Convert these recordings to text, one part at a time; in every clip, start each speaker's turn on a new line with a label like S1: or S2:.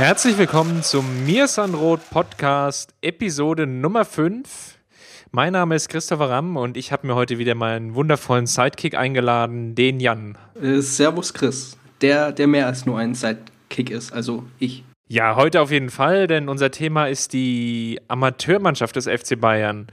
S1: Herzlich willkommen zum Mirsanrot Podcast, Episode Nummer 5. Mein Name ist Christopher Ramm und ich habe mir heute wieder meinen wundervollen Sidekick eingeladen, den Jan.
S2: Äh, servus Chris, der, der mehr als nur ein Sidekick ist, also ich.
S1: Ja, heute auf jeden Fall, denn unser Thema ist die Amateurmannschaft des FC Bayern.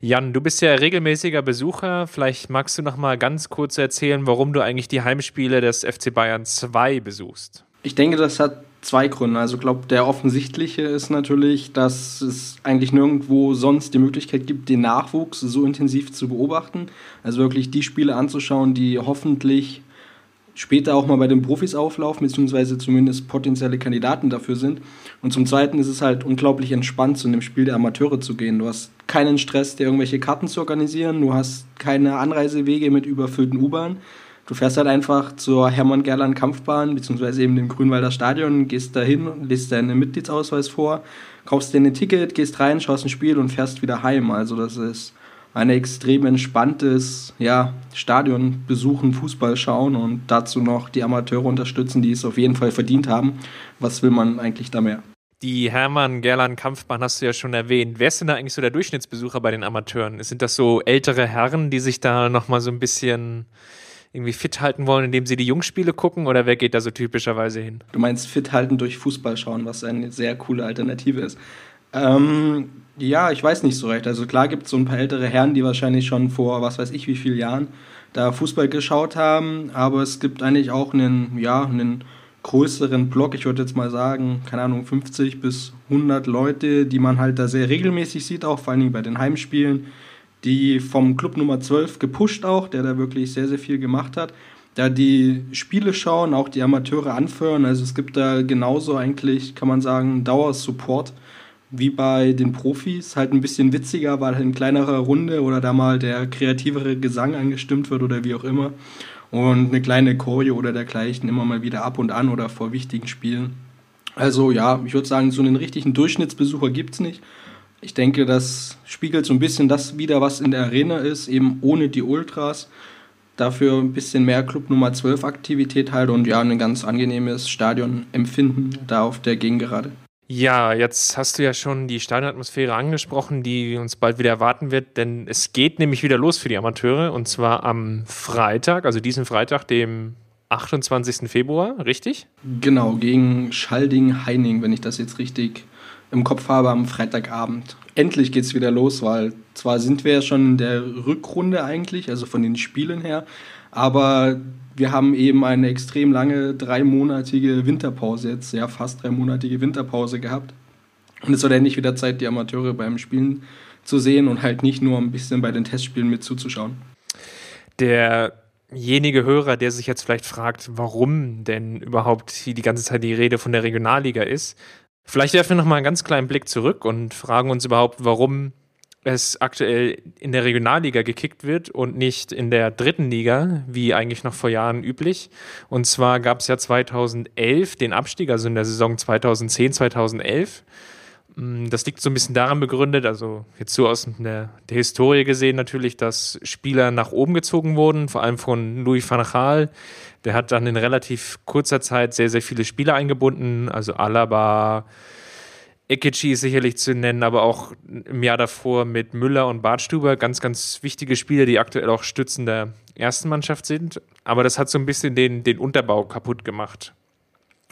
S1: Jan, du bist ja regelmäßiger Besucher. Vielleicht magst du noch mal ganz kurz erzählen, warum du eigentlich die Heimspiele des FC Bayern 2 besuchst.
S2: Ich denke, das hat zwei Gründe. Also ich glaube, der offensichtliche ist natürlich, dass es eigentlich nirgendwo sonst die Möglichkeit gibt, den Nachwuchs so intensiv zu beobachten. Also wirklich die Spiele anzuschauen, die hoffentlich später auch mal bei den Profis auflaufen, beziehungsweise zumindest potenzielle Kandidaten dafür sind. Und zum Zweiten ist es halt unglaublich entspannt, zu einem Spiel der Amateure zu gehen. Du hast keinen Stress, dir irgendwelche Karten zu organisieren, du hast keine Anreisewege mit überfüllten U-Bahn. Du fährst halt einfach zur Hermann-Gerland-Kampfbahn, beziehungsweise eben dem Grünwalder Stadion, gehst da hin, liest deinen Mitgliedsausweis vor, kaufst dir ein Ticket, gehst rein, schaust ein Spiel und fährst wieder heim. Also das ist ein extrem entspanntes ja, Stadion besuchen, Fußball schauen und dazu noch die Amateure unterstützen, die es auf jeden Fall verdient haben. Was will man eigentlich da mehr?
S1: Die Hermann-Gerland-Kampfbahn hast du ja schon erwähnt. Wer ist denn da eigentlich so der Durchschnittsbesucher bei den Amateuren? Sind das so ältere Herren, die sich da nochmal so ein bisschen irgendwie fit halten wollen, indem sie die Jungspiele gucken oder wer geht da so typischerweise hin?
S2: Du meinst fit halten durch Fußball schauen, was eine sehr coole Alternative ist. Ähm, ja, ich weiß nicht so recht. Also klar gibt es so ein paar ältere Herren, die wahrscheinlich schon vor was weiß ich wie vielen Jahren da Fußball geschaut haben, aber es gibt eigentlich auch einen, ja, einen größeren Block, ich würde jetzt mal sagen, keine Ahnung, 50 bis 100 Leute, die man halt da sehr regelmäßig sieht, auch vor allen Dingen bei den Heimspielen die vom Club Nummer 12 gepusht auch, der da wirklich sehr, sehr viel gemacht hat. Da die Spiele schauen, auch die Amateure anführen. Also es gibt da genauso eigentlich, kann man sagen, Dauersupport wie bei den Profis. Halt ein bisschen witziger, weil halt in kleinerer Runde oder da mal der kreativere Gesang angestimmt wird oder wie auch immer. Und eine kleine Choreo oder dergleichen immer mal wieder ab und an oder vor wichtigen Spielen. Also ja, ich würde sagen, so einen richtigen Durchschnittsbesucher gibt es nicht. Ich denke, das spiegelt so ein bisschen das wieder, was in der Arena ist, eben ohne die Ultras. Dafür ein bisschen mehr Club Nummer 12 Aktivität halt und ja, ein ganz angenehmes Stadionempfinden da auf der Gegengerade.
S1: Ja, jetzt hast du ja schon die Stadionatmosphäre angesprochen, die uns bald wieder erwarten wird, denn es geht nämlich wieder los für die Amateure und zwar am Freitag, also diesen Freitag, dem 28. Februar, richtig?
S2: Genau, gegen Schalding-Heining, wenn ich das jetzt richtig im Kopf habe am Freitagabend. Endlich geht es wieder los, weil zwar sind wir ja schon in der Rückrunde eigentlich, also von den Spielen her, aber wir haben eben eine extrem lange dreimonatige Winterpause jetzt, ja fast dreimonatige Winterpause gehabt. Und es wird endlich wieder Zeit, die Amateure beim Spielen zu sehen und halt nicht nur ein bisschen bei den Testspielen mit zuzuschauen.
S1: Derjenige Hörer, der sich jetzt vielleicht fragt, warum denn überhaupt die ganze Zeit die Rede von der Regionalliga ist, Vielleicht werfen wir noch mal einen ganz kleinen Blick zurück und fragen uns überhaupt, warum es aktuell in der Regionalliga gekickt wird und nicht in der dritten Liga, wie eigentlich noch vor Jahren üblich. Und zwar gab es ja 2011 den Abstieg, also in der Saison 2010, 2011. Mm, das liegt so ein bisschen daran begründet, also jetzt so aus der, der Historie gesehen natürlich, dass Spieler nach oben gezogen wurden, vor allem von Louis van Gaal, der hat dann in relativ kurzer Zeit sehr, sehr viele Spieler eingebunden, also Alaba, Ekichi ist sicherlich zu nennen, aber auch im Jahr davor mit Müller und Bartstuber, ganz, ganz wichtige Spieler, die aktuell auch Stützen der ersten Mannschaft sind. Aber das hat so ein bisschen den, den Unterbau kaputt gemacht,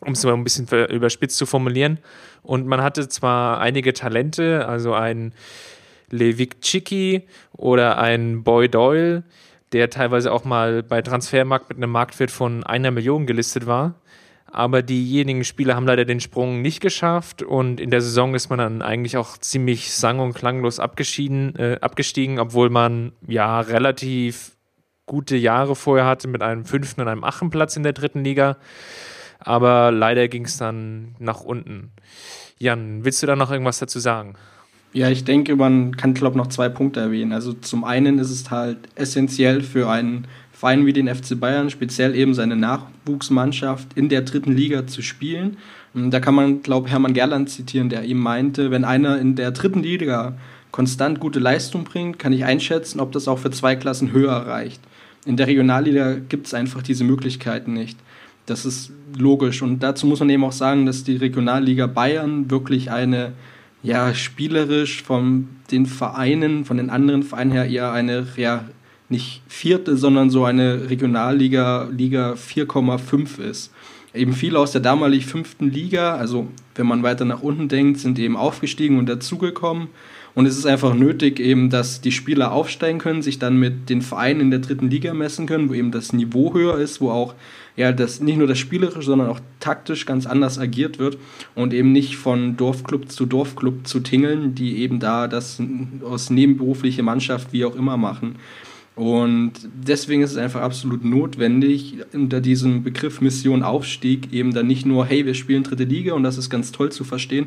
S1: um es mal ein bisschen überspitzt zu formulieren. Und man hatte zwar einige Talente, also ein Levik Chiki oder ein Boy Doyle, der teilweise auch mal bei Transfermarkt mit einem Marktwert von einer Million gelistet war. Aber diejenigen Spieler haben leider den Sprung nicht geschafft und in der Saison ist man dann eigentlich auch ziemlich sang- und klanglos abgeschieden, äh, abgestiegen, obwohl man ja relativ gute Jahre vorher hatte mit einem fünften und einem achten Platz in der dritten Liga. Aber leider ging es dann nach unten. Jan, willst du da noch irgendwas dazu sagen?
S2: Ja, ich denke, man kann, glaube noch zwei Punkte erwähnen. Also zum einen ist es halt essentiell für einen Verein wie den FC Bayern, speziell eben seine Nachwuchsmannschaft in der dritten Liga zu spielen. Da kann man, glaube ich, Hermann Gerland zitieren, der ihm meinte, wenn einer in der dritten Liga konstant gute Leistung bringt, kann ich einschätzen, ob das auch für zwei Klassen höher reicht. In der Regionalliga gibt es einfach diese Möglichkeiten nicht. Das ist logisch. Und dazu muss man eben auch sagen, dass die Regionalliga Bayern wirklich eine, ja, spielerisch von den Vereinen, von den anderen Vereinen her eher eine, ja, nicht vierte, sondern so eine Regionalliga, Liga 4,5 ist. Eben viele aus der damalig fünften Liga, also wenn man weiter nach unten denkt, sind eben aufgestiegen und dazugekommen. Und es ist einfach nötig, eben, dass die Spieler aufsteigen können, sich dann mit den Vereinen in der dritten Liga messen können, wo eben das Niveau höher ist, wo auch ja, das nicht nur das Spielerische, sondern auch taktisch ganz anders agiert wird und eben nicht von Dorfclub zu Dorfclub zu tingeln, die eben da das aus nebenberufliche Mannschaft wie auch immer machen. Und deswegen ist es einfach absolut notwendig, unter diesem Begriff Mission Aufstieg eben dann nicht nur, hey, wir spielen dritte Liga und das ist ganz toll zu verstehen,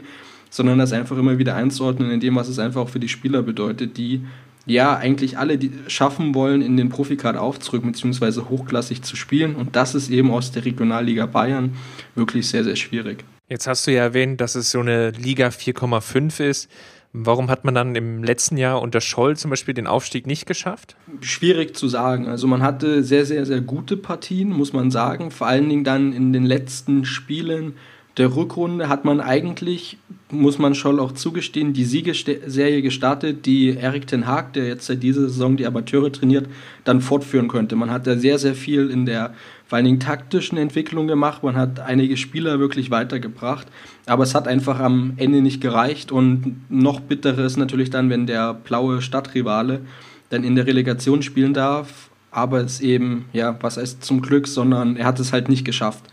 S2: sondern das einfach immer wieder einzuordnen in dem, was es einfach auch für die Spieler bedeutet, die ja eigentlich alle die schaffen wollen, in den Profikader aufzurücken, beziehungsweise hochklassig zu spielen. Und das ist eben aus der Regionalliga Bayern wirklich sehr, sehr schwierig.
S1: Jetzt hast du ja erwähnt, dass es so eine Liga 4,5 ist. Warum hat man dann im letzten Jahr unter Scholl zum Beispiel den Aufstieg nicht geschafft?
S2: Schwierig zu sagen. Also man hatte sehr, sehr, sehr gute Partien, muss man sagen. Vor allen Dingen dann in den letzten Spielen der Rückrunde hat man eigentlich, muss man schon auch zugestehen, die Siegesserie gestartet, die Erik Ten Haag, der jetzt seit dieser Saison die Amateure trainiert, dann fortführen könnte. Man hat da sehr, sehr viel in der vor allen Dingen taktischen Entwicklung gemacht. Man hat einige Spieler wirklich weitergebracht. Aber es hat einfach am Ende nicht gereicht. Und noch bitterer ist natürlich dann, wenn der blaue Stadtrivale dann in der Relegation spielen darf. Aber es eben, ja, was heißt zum Glück, sondern er hat es halt nicht geschafft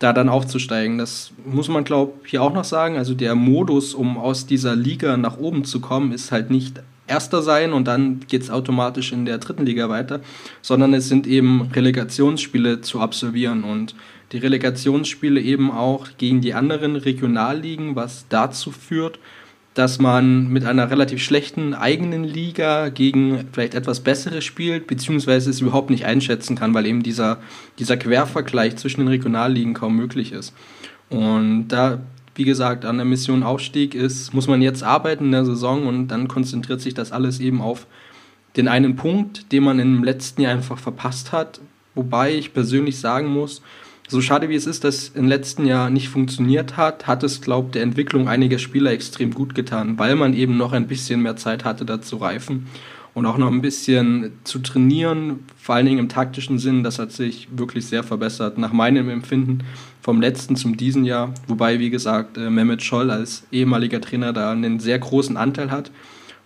S2: da dann aufzusteigen. Das muss man, glaube ich, hier auch noch sagen. Also der Modus, um aus dieser Liga nach oben zu kommen, ist halt nicht Erster sein und dann geht es automatisch in der dritten Liga weiter, sondern es sind eben Relegationsspiele zu absolvieren und die Relegationsspiele eben auch gegen die anderen Regionalligen, was dazu führt, dass man mit einer relativ schlechten eigenen Liga gegen vielleicht etwas bessere spielt, beziehungsweise es überhaupt nicht einschätzen kann, weil eben dieser, dieser Quervergleich zwischen den Regionalligen kaum möglich ist. Und da, wie gesagt, an der Mission Aufstieg ist, muss man jetzt arbeiten in der Saison und dann konzentriert sich das alles eben auf den einen Punkt, den man im letzten Jahr einfach verpasst hat. Wobei ich persönlich sagen muss, so schade wie es ist, dass im letzten Jahr nicht funktioniert hat, hat es, glaube ich, der Entwicklung einiger Spieler extrem gut getan, weil man eben noch ein bisschen mehr Zeit hatte, da zu reifen und auch noch ein bisschen zu trainieren, vor allen Dingen im taktischen Sinn. Das hat sich wirklich sehr verbessert, nach meinem Empfinden vom letzten zum diesen Jahr. Wobei, wie gesagt, äh, Mehmet Scholl als ehemaliger Trainer da einen sehr großen Anteil hat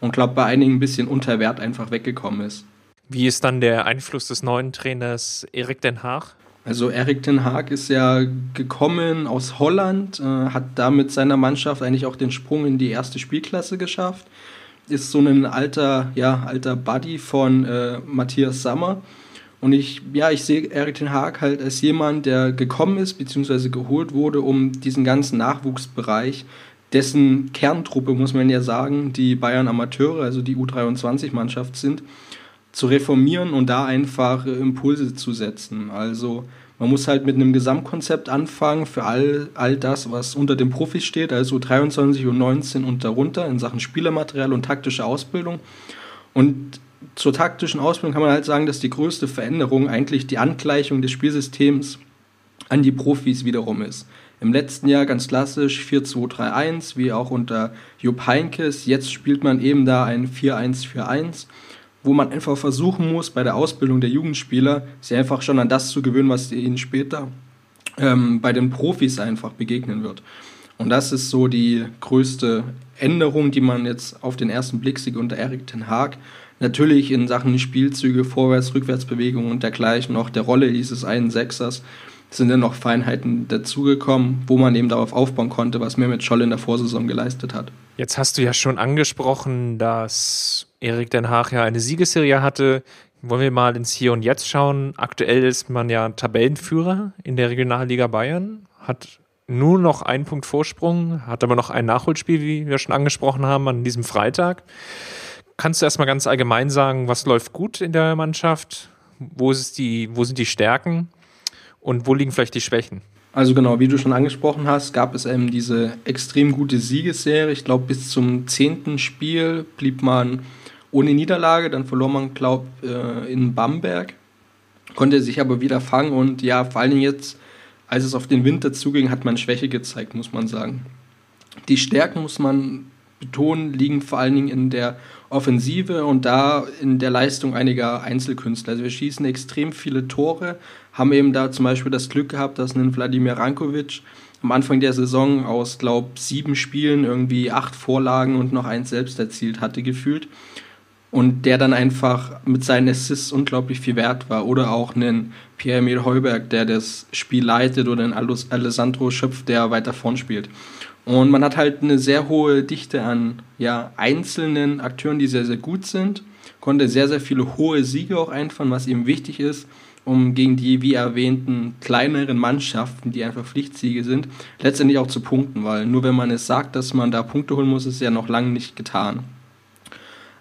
S2: und glaube bei einigen ein bisschen unter Wert einfach weggekommen ist.
S1: Wie ist dann der Einfluss des neuen Trainers Erik Den Haag?
S2: Also Erik Den Haag ist ja gekommen aus Holland, äh, hat da mit seiner Mannschaft eigentlich auch den Sprung in die erste Spielklasse geschafft. Ist so ein alter, ja, alter Buddy von äh, Matthias Sammer. Und ich, ja, ich sehe Erik Den Haag halt als jemand, der gekommen ist, beziehungsweise geholt wurde, um diesen ganzen Nachwuchsbereich, dessen Kerntruppe, muss man ja sagen, die Bayern Amateure, also die U23-Mannschaft sind, zu reformieren und da einfach Impulse zu setzen. Also man muss halt mit einem Gesamtkonzept anfangen für all, all das, was unter dem Profis steht, also 23 und 19 und darunter in Sachen Spielermaterial und taktische Ausbildung. Und zur taktischen Ausbildung kann man halt sagen, dass die größte Veränderung eigentlich die Angleichung des Spielsystems an die Profis wiederum ist. Im letzten Jahr ganz klassisch 4-2-3-1, wie auch unter Jupp Heinkes. Jetzt spielt man eben da ein 4-1-4-1 wo man einfach versuchen muss, bei der Ausbildung der Jugendspieler, sie einfach schon an das zu gewöhnen, was ihnen später ähm, bei den Profis einfach begegnen wird. Und das ist so die größte Änderung, die man jetzt auf den ersten Blick sieht unter Erik Ten Haag. Natürlich in Sachen Spielzüge, Vorwärts-, Rückwärtsbewegungen und dergleichen, auch der Rolle dieses einen Sechsers, sind dann noch Feinheiten dazugekommen, wo man eben darauf aufbauen konnte, was Mehmet Scholl in der Vorsaison geleistet hat.
S1: Jetzt hast du ja schon angesprochen, dass Erik Den Haag ja eine Siegesserie hatte. Wollen wir mal ins Hier und Jetzt schauen. Aktuell ist man ja Tabellenführer in der Regionalliga Bayern, hat nur noch einen Punkt Vorsprung, hat aber noch ein Nachholspiel, wie wir schon angesprochen haben, an diesem Freitag. Kannst du erstmal ganz allgemein sagen, was läuft gut in der Mannschaft? Wo, ist die, wo sind die Stärken und wo liegen vielleicht die Schwächen?
S2: Also genau, wie du schon angesprochen hast, gab es eben diese extrem gute Siegesserie. Ich glaube, bis zum zehnten Spiel blieb man ohne Niederlage. Dann verlor man, glaube äh, in Bamberg, konnte sich aber wieder fangen und ja, vor allen Dingen jetzt, als es auf den Winter zuging, hat man Schwäche gezeigt, muss man sagen. Die Stärken, muss man betonen, liegen vor allen Dingen in der Offensive und da in der Leistung einiger Einzelkünstler. Also wir schießen extrem viele Tore, haben eben da zum Beispiel das Glück gehabt, dass ein Wladimir Rankovic am Anfang der Saison aus, glaube sieben Spielen irgendwie acht Vorlagen und noch eins selbst erzielt hatte, gefühlt. Und der dann einfach mit seinen Assists unglaublich viel wert war. Oder auch einen Pierre-Emil Heuberg, der das Spiel leitet, oder einen Alessandro Schöpf, der weiter vorn spielt. Und man hat halt eine sehr hohe Dichte an ja, einzelnen Akteuren, die sehr, sehr gut sind. Konnte sehr, sehr viele hohe Siege auch einfahren, was eben wichtig ist, um gegen die, wie erwähnten, kleineren Mannschaften, die einfach Pflichtsiege sind, letztendlich auch zu punkten. Weil nur wenn man es sagt, dass man da Punkte holen muss, ist es ja noch lange nicht getan.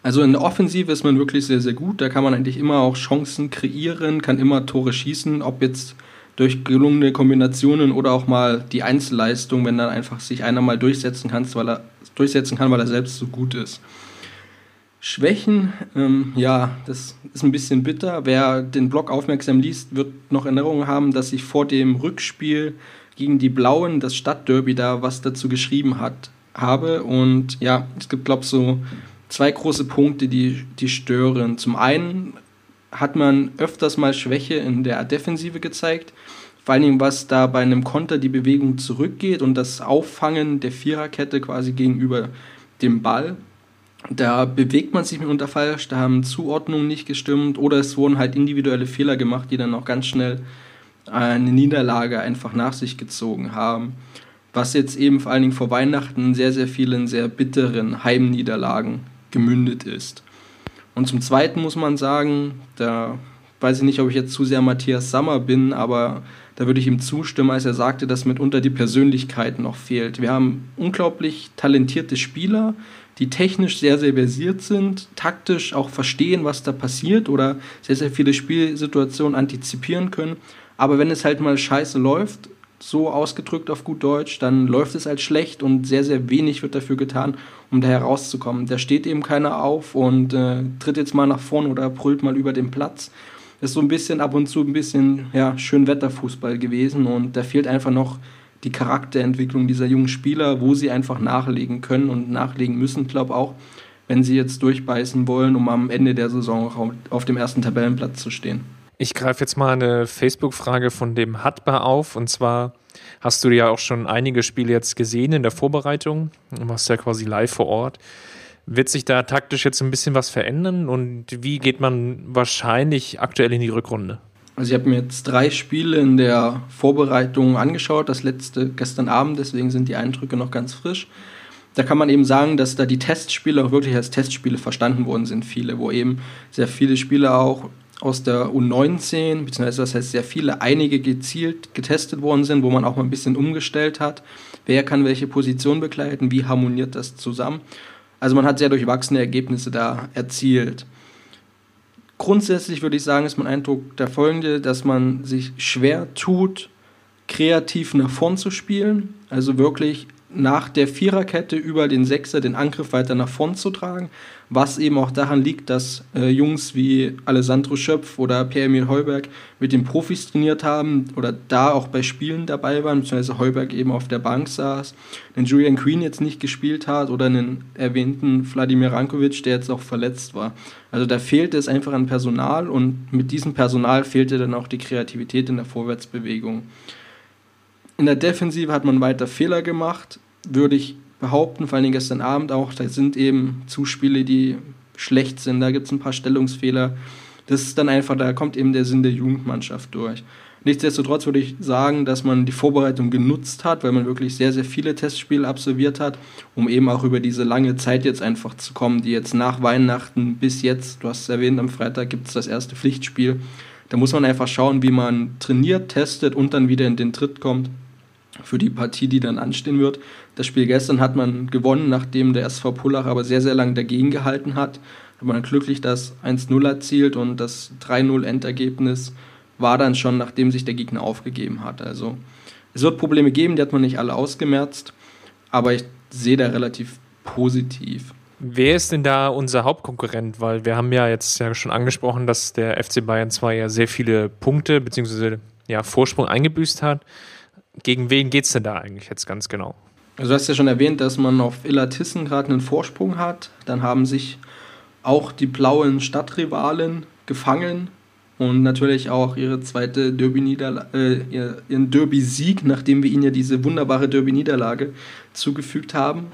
S2: Also in der Offensive ist man wirklich sehr, sehr gut. Da kann man eigentlich immer auch Chancen kreieren, kann immer Tore schießen, ob jetzt durch gelungene Kombinationen oder auch mal die Einzelleistung, wenn dann einfach sich einer mal durchsetzen kann, weil er durchsetzen kann, weil er selbst so gut ist. Schwächen, ähm, ja, das ist ein bisschen bitter. Wer den Blog aufmerksam liest, wird noch Erinnerungen haben, dass ich vor dem Rückspiel gegen die Blauen, das Stadtderby, da was dazu geschrieben hat, habe. Und ja, es gibt, glaube ich, so zwei große Punkte, die, die stören. Zum einen hat man öfters mal Schwäche in der Defensive gezeigt. Vor allem, was da bei einem Konter die Bewegung zurückgeht und das Auffangen der Viererkette quasi gegenüber dem Ball. Da bewegt man sich mitunter falsch, da haben Zuordnungen nicht gestimmt oder es wurden halt individuelle Fehler gemacht, die dann auch ganz schnell eine Niederlage einfach nach sich gezogen haben. Was jetzt eben vor allen Dingen vor Weihnachten sehr, sehr vielen sehr bitteren Heimniederlagen gemündet ist. Und zum Zweiten muss man sagen, da weiß ich nicht, ob ich jetzt zu sehr Matthias Sammer bin, aber da würde ich ihm zustimmen, als er sagte, dass mitunter die Persönlichkeit noch fehlt. Wir haben unglaublich talentierte Spieler, die technisch sehr, sehr versiert sind, taktisch auch verstehen, was da passiert oder sehr, sehr viele Spielsituationen antizipieren können. Aber wenn es halt mal scheiße läuft, so ausgedrückt auf gut Deutsch, dann läuft es halt schlecht und sehr, sehr wenig wird dafür getan, um da herauszukommen. Da steht eben keiner auf und äh, tritt jetzt mal nach vorn oder brüllt mal über den Platz. Ist so ein bisschen ab und zu ein bisschen ja, Schönwetterfußball gewesen und da fehlt einfach noch die Charakterentwicklung dieser jungen Spieler, wo sie einfach nachlegen können und nachlegen müssen, glaube auch, wenn sie jetzt durchbeißen wollen, um am Ende der Saison auf dem ersten Tabellenplatz zu stehen.
S1: Ich greife jetzt mal eine Facebook-Frage von dem Hatbar auf. Und zwar hast du ja auch schon einige Spiele jetzt gesehen in der Vorbereitung. Du warst ja quasi live vor Ort. Wird sich da taktisch jetzt ein bisschen was verändern? Und wie geht man wahrscheinlich aktuell in die Rückrunde?
S2: Also ich habe mir jetzt drei Spiele in der Vorbereitung angeschaut, das letzte gestern Abend, deswegen sind die Eindrücke noch ganz frisch. Da kann man eben sagen, dass da die Testspiele auch wirklich als Testspiele verstanden worden sind, viele, wo eben sehr viele Spieler auch aus der U19, beziehungsweise das heißt sehr viele, einige gezielt getestet worden sind, wo man auch mal ein bisschen umgestellt hat. Wer kann welche Position begleiten, wie harmoniert das zusammen? Also man hat sehr durchwachsene Ergebnisse da erzielt. Grundsätzlich würde ich sagen, ist mein Eindruck der folgende, dass man sich schwer tut, kreativ nach vorn zu spielen, also wirklich nach der Viererkette über den Sechser den Angriff weiter nach vorn zu tragen, was eben auch daran liegt, dass äh, Jungs wie Alessandro Schöpf oder Pierre-Emil Heuberg mit den Profis trainiert haben oder da auch bei Spielen dabei waren, beziehungsweise Heuberg eben auf der Bank saß, den Julian Queen jetzt nicht gespielt hat oder einen erwähnten Wladimir Rankovic, der jetzt auch verletzt war. Also da fehlte es einfach an Personal und mit diesem Personal fehlte dann auch die Kreativität in der Vorwärtsbewegung. In der Defensive hat man weiter Fehler gemacht, würde ich behaupten, vor allem gestern Abend auch. Da sind eben Zuspiele, die schlecht sind, da gibt es ein paar Stellungsfehler. Das ist dann einfach, da kommt eben der Sinn der Jugendmannschaft durch. Nichtsdestotrotz würde ich sagen, dass man die Vorbereitung genutzt hat, weil man wirklich sehr, sehr viele Testspiele absolviert hat, um eben auch über diese lange Zeit jetzt einfach zu kommen, die jetzt nach Weihnachten bis jetzt, du hast es erwähnt, am Freitag gibt es das erste Pflichtspiel. Da muss man einfach schauen, wie man trainiert, testet und dann wieder in den Tritt kommt für die Partie, die dann anstehen wird. Das Spiel gestern hat man gewonnen, nachdem der SV Pullach aber sehr, sehr lange dagegen gehalten hat. Hat man glücklich das 1-0 erzielt und das 3-0-Endergebnis war dann schon, nachdem sich der Gegner aufgegeben hat. Also es wird Probleme geben, die hat man nicht alle ausgemerzt, aber ich sehe da relativ positiv.
S1: Wer ist denn da unser Hauptkonkurrent? Weil wir haben ja jetzt ja schon angesprochen, dass der FC Bayern 2 ja sehr viele Punkte bzw. Ja, Vorsprung eingebüßt hat. Gegen wen geht es denn da eigentlich jetzt ganz genau?
S2: Also du hast ja schon erwähnt, dass man auf Illertissen gerade einen Vorsprung hat. Dann haben sich auch die blauen Stadtrivalen gefangen und natürlich auch ihre zweite Derby äh, ihren Derby-Sieg, nachdem wir ihnen ja diese wunderbare Derby-Niederlage zugefügt haben,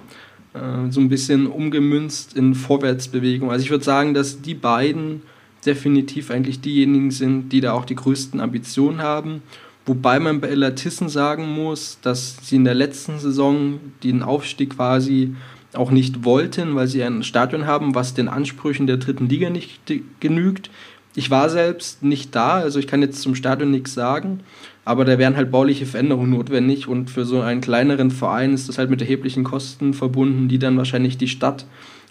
S2: äh, so ein bisschen umgemünzt in Vorwärtsbewegung. Also ich würde sagen, dass die beiden definitiv eigentlich diejenigen sind, die da auch die größten Ambitionen haben Wobei man bei Elatissen sagen muss, dass sie in der letzten Saison den Aufstieg quasi auch nicht wollten, weil sie ein Stadion haben, was den Ansprüchen der dritten Liga nicht genügt. Ich war selbst nicht da, also ich kann jetzt zum Stadion nichts sagen, aber da wären halt bauliche Veränderungen notwendig und für so einen kleineren Verein ist das halt mit erheblichen Kosten verbunden, die dann wahrscheinlich die Stadt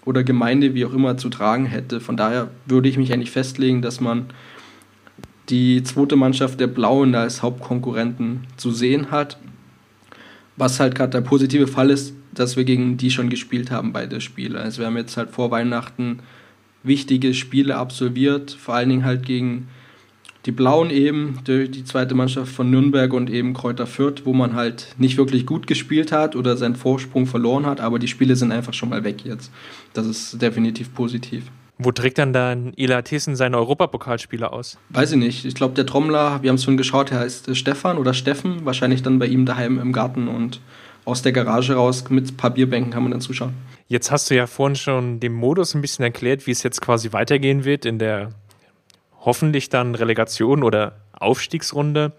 S2: oder Gemeinde, wie auch immer, zu tragen hätte. Von daher würde ich mich eigentlich festlegen, dass man die zweite Mannschaft der Blauen da als Hauptkonkurrenten zu sehen hat. Was halt gerade der positive Fall ist, dass wir gegen die schon gespielt haben, beide Spiele. Also wir haben jetzt halt vor Weihnachten wichtige Spiele absolviert, vor allen Dingen halt gegen die Blauen eben, die, die zweite Mannschaft von Nürnberg und eben Kräuter Fürth, wo man halt nicht wirklich gut gespielt hat oder seinen Vorsprung verloren hat, aber die Spiele sind einfach schon mal weg jetzt. Das ist definitiv positiv.
S1: Wo trägt dann dann Ela Thyssen seine Europapokalspiele aus?
S2: Weiß ich nicht. Ich glaube, der Trommler, wir haben es schon geschaut, er heißt Stefan oder Steffen. Wahrscheinlich dann bei ihm daheim im Garten und aus der Garage raus mit Papierbänken kann man dann zuschauen.
S1: Jetzt hast du ja vorhin schon den Modus ein bisschen erklärt, wie es jetzt quasi weitergehen wird in der hoffentlich dann Relegation oder Aufstiegsrunde.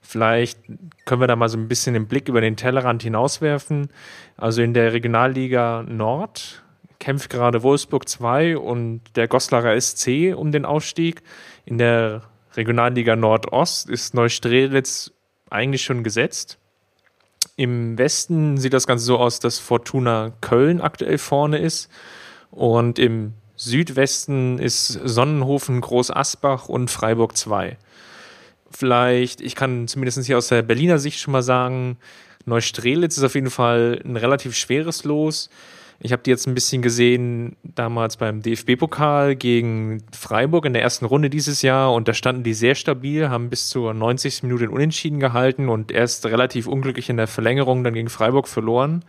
S1: Vielleicht können wir da mal so ein bisschen den Blick über den Tellerrand hinauswerfen. Also in der Regionalliga Nord kämpft gerade Wolfsburg 2 und der Goslarer SC um den Aufstieg. In der Regionalliga Nordost ist Neustrelitz eigentlich schon gesetzt. Im Westen sieht das Ganze so aus, dass Fortuna Köln aktuell vorne ist. Und im Südwesten ist Sonnenhofen, Groß Asbach und Freiburg 2. Vielleicht, ich kann zumindest hier aus der Berliner Sicht schon mal sagen, Neustrelitz ist auf jeden Fall ein relativ schweres Los. Ich habe die jetzt ein bisschen gesehen damals beim DFB-Pokal gegen Freiburg in der ersten Runde dieses Jahr und da standen die sehr stabil, haben bis zur 90. Minute Unentschieden gehalten und erst relativ unglücklich in der Verlängerung dann gegen Freiburg verloren.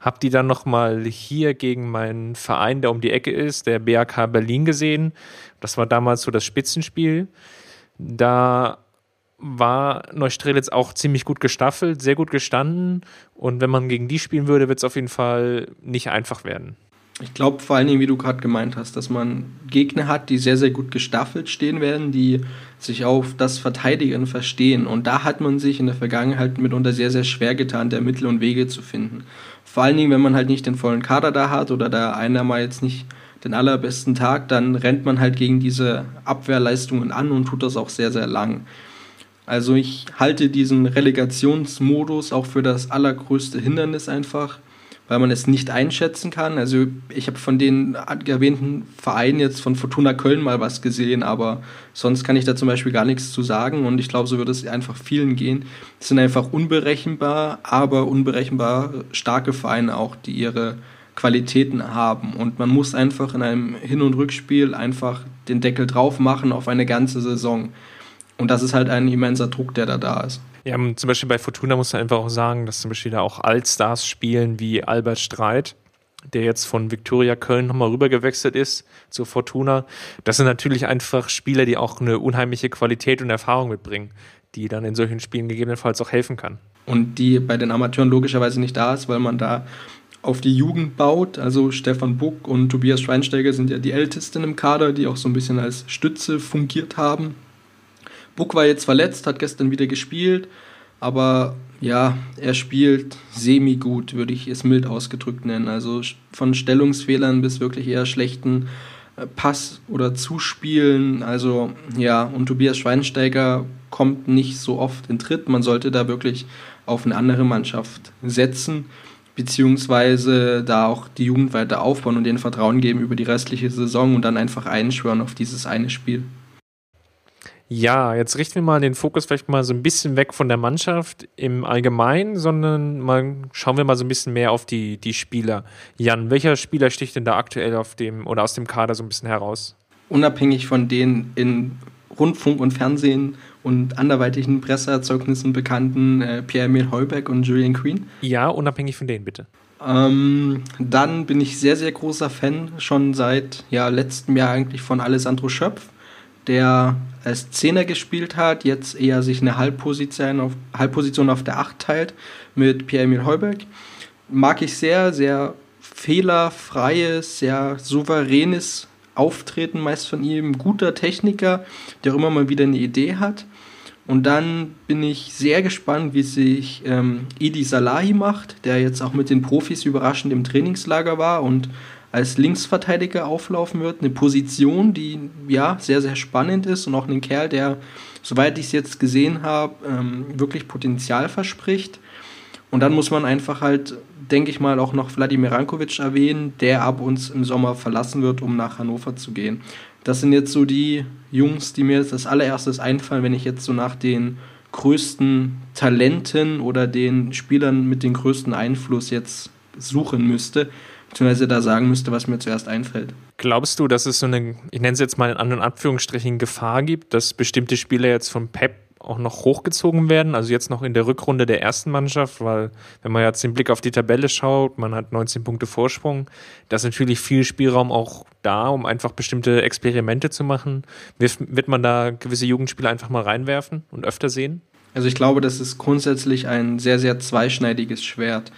S1: Hab die dann nochmal hier gegen meinen Verein, der um die Ecke ist, der BAK Berlin gesehen. Das war damals so das Spitzenspiel. Da war Neustrelitz auch ziemlich gut gestaffelt, sehr gut gestanden. Und wenn man gegen die spielen würde, wird es auf jeden Fall nicht einfach werden.
S2: Ich glaube vor allen Dingen, wie du gerade gemeint hast, dass man Gegner hat, die sehr, sehr gut gestaffelt stehen werden, die sich auf das Verteidigen verstehen. Und da hat man sich in der Vergangenheit mitunter sehr, sehr schwer getan, der Mittel und Wege zu finden. Vor allen Dingen, wenn man halt nicht den vollen Kader da hat oder da einer mal jetzt nicht den allerbesten Tag, dann rennt man halt gegen diese Abwehrleistungen an und tut das auch sehr, sehr lang. Also ich halte diesen Relegationsmodus auch für das allergrößte Hindernis einfach, weil man es nicht einschätzen kann. Also ich habe von den erwähnten Vereinen jetzt von Fortuna Köln mal was gesehen, aber sonst kann ich da zum Beispiel gar nichts zu sagen und ich glaube, so wird es einfach vielen gehen. Es sind einfach unberechenbar, aber unberechenbar starke Vereine auch, die ihre Qualitäten haben. Und man muss einfach in einem Hin- und Rückspiel einfach den Deckel drauf machen auf eine ganze Saison. Und das ist halt ein immenser Druck, der da da ist.
S1: Ja, zum Beispiel bei Fortuna muss man einfach auch sagen, dass zum Beispiel da auch Allstars spielen wie Albert Streit, der jetzt von Viktoria Köln nochmal rübergewechselt ist zur Fortuna. Das sind natürlich einfach Spieler, die auch eine unheimliche Qualität und Erfahrung mitbringen, die dann in solchen Spielen gegebenenfalls auch helfen kann.
S2: Und die bei den Amateuren logischerweise nicht da ist, weil man da auf die Jugend baut. Also Stefan Buck und Tobias Schweinsteiger sind ja die Ältesten im Kader, die auch so ein bisschen als Stütze fungiert haben Buck war jetzt verletzt, hat gestern wieder gespielt, aber ja, er spielt semi-gut, würde ich es mild ausgedrückt nennen. Also von Stellungsfehlern bis wirklich eher schlechten äh, Pass- oder Zuspielen. Also ja, und Tobias Schweinsteiger kommt nicht so oft in Tritt. Man sollte da wirklich auf eine andere Mannschaft setzen, beziehungsweise da auch die Jugend weiter aufbauen und denen Vertrauen geben über die restliche Saison und dann einfach einschwören auf dieses eine Spiel.
S1: Ja, jetzt richten wir mal den Fokus vielleicht mal so ein bisschen weg von der Mannschaft im Allgemeinen, sondern mal schauen wir mal so ein bisschen mehr auf die, die Spieler. Jan, welcher Spieler sticht denn da aktuell auf dem oder aus dem Kader so ein bisschen heraus?
S2: Unabhängig von den in Rundfunk und Fernsehen und anderweitigen Presseerzeugnissen bekannten äh, Pierre-Emile Heuberg und Julian Queen.
S1: Ja, unabhängig von denen, bitte.
S2: Ähm, dann bin ich sehr, sehr großer Fan schon seit ja, letztem Jahr eigentlich von Alessandro Schöpf der als Zehner gespielt hat, jetzt eher sich eine Halbposition auf, Halbposition auf der Acht teilt mit Pierre-Emil Heuberg. Mag ich sehr, sehr fehlerfreies, sehr souveränes Auftreten meist von ihm, guter Techniker, der immer mal wieder eine Idee hat. Und dann bin ich sehr gespannt, wie sich ähm, Idi Salahi macht, der jetzt auch mit den Profis überraschend im Trainingslager war und als Linksverteidiger auflaufen wird. Eine Position, die ja sehr, sehr spannend ist und auch ein Kerl, der, soweit ich es jetzt gesehen habe, ähm, wirklich Potenzial verspricht. Und dann muss man einfach halt, denke ich mal, auch noch Wladimir Rankovic erwähnen, der ab uns im Sommer verlassen wird, um nach Hannover zu gehen. Das sind jetzt so die Jungs, die mir jetzt als allererstes einfallen, wenn ich jetzt so nach den größten Talenten oder den Spielern mit dem größten Einfluss jetzt suchen müsste beziehungsweise da sagen müsste, was mir zuerst einfällt.
S1: Glaubst du, dass es so eine, ich nenne es jetzt mal in anderen Anführungsstrichen, Gefahr gibt, dass bestimmte Spieler jetzt von Pep auch noch hochgezogen werden, also jetzt noch in der Rückrunde der ersten Mannschaft, weil wenn man jetzt den Blick auf die Tabelle schaut, man hat 19 Punkte Vorsprung, da ist natürlich viel Spielraum auch da, um einfach bestimmte Experimente zu machen. Wird, wird man da gewisse Jugendspieler einfach mal reinwerfen und öfter sehen?
S2: Also ich glaube, das ist grundsätzlich ein sehr, sehr zweischneidiges Schwert.